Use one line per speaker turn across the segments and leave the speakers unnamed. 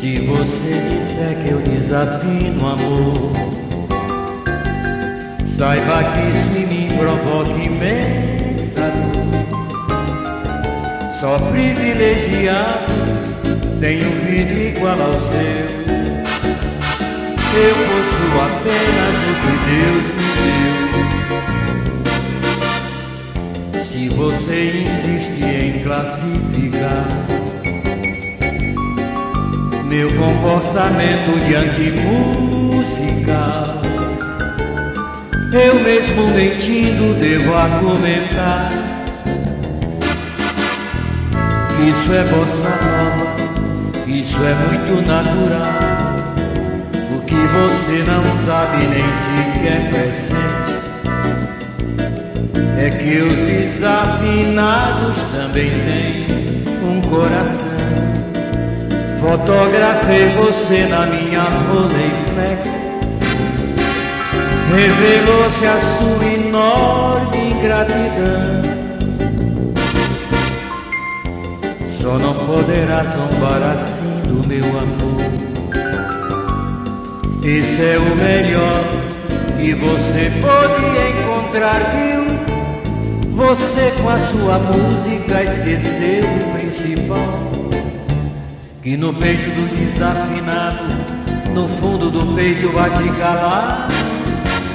Se você disser que eu desafino amor, saiba que isso em mim provoca imensa dor. Só privilegiado tem um vidro igual ao seu. Eu possuo apenas o que Deus me deu. Se você insiste em classificar meu comportamento diante musical. Eu mesmo mentindo devo argumentar. Isso é bossa nova, isso é muito natural. O que você não sabe nem sequer presente É que os desafinados também têm um coração Fotografei você na minha Rolleiflex Revelou-se a sua enorme ingratidão Só não poderá zombar assim do meu amor. Esse é o melhor que você pode encontrar, viu? Você com a sua música esqueceu o principal que no peito do desafinado, no fundo do peito vai te calar.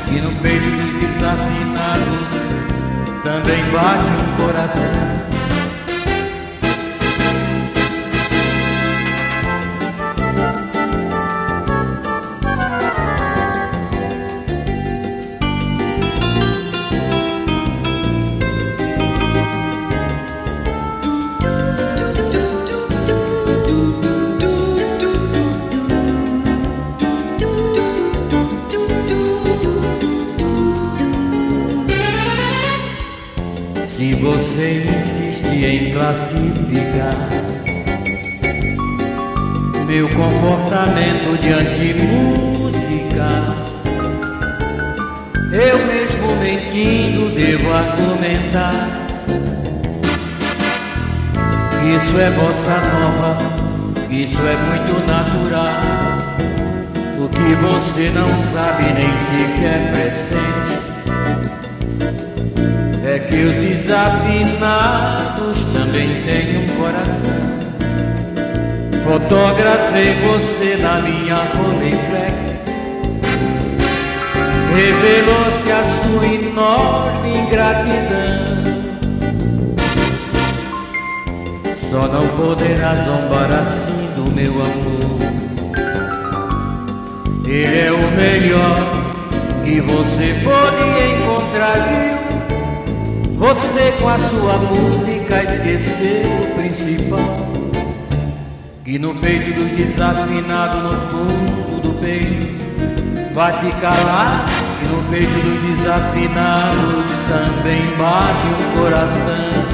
Que no peito dos desafinados também bate um coração. Se você insiste em classificar meu comportamento diante música, eu mesmo mentindo devo argumentar. Isso é bossa nova, isso é muito natural. O que você não sabe nem sequer presente também têm um coração. Fotografei você na minha Rolleiflex. Revelou-se a sua enorme ingratidão. Só não poderá zombar assim do meu amor. Ele é o melhor que você pode encontrar, viu? Você com a sua música esqueceu o principal. Que no peito dos desafinados, no fundo do peito Vai te calar Que no peito dos desafinados também bate um coração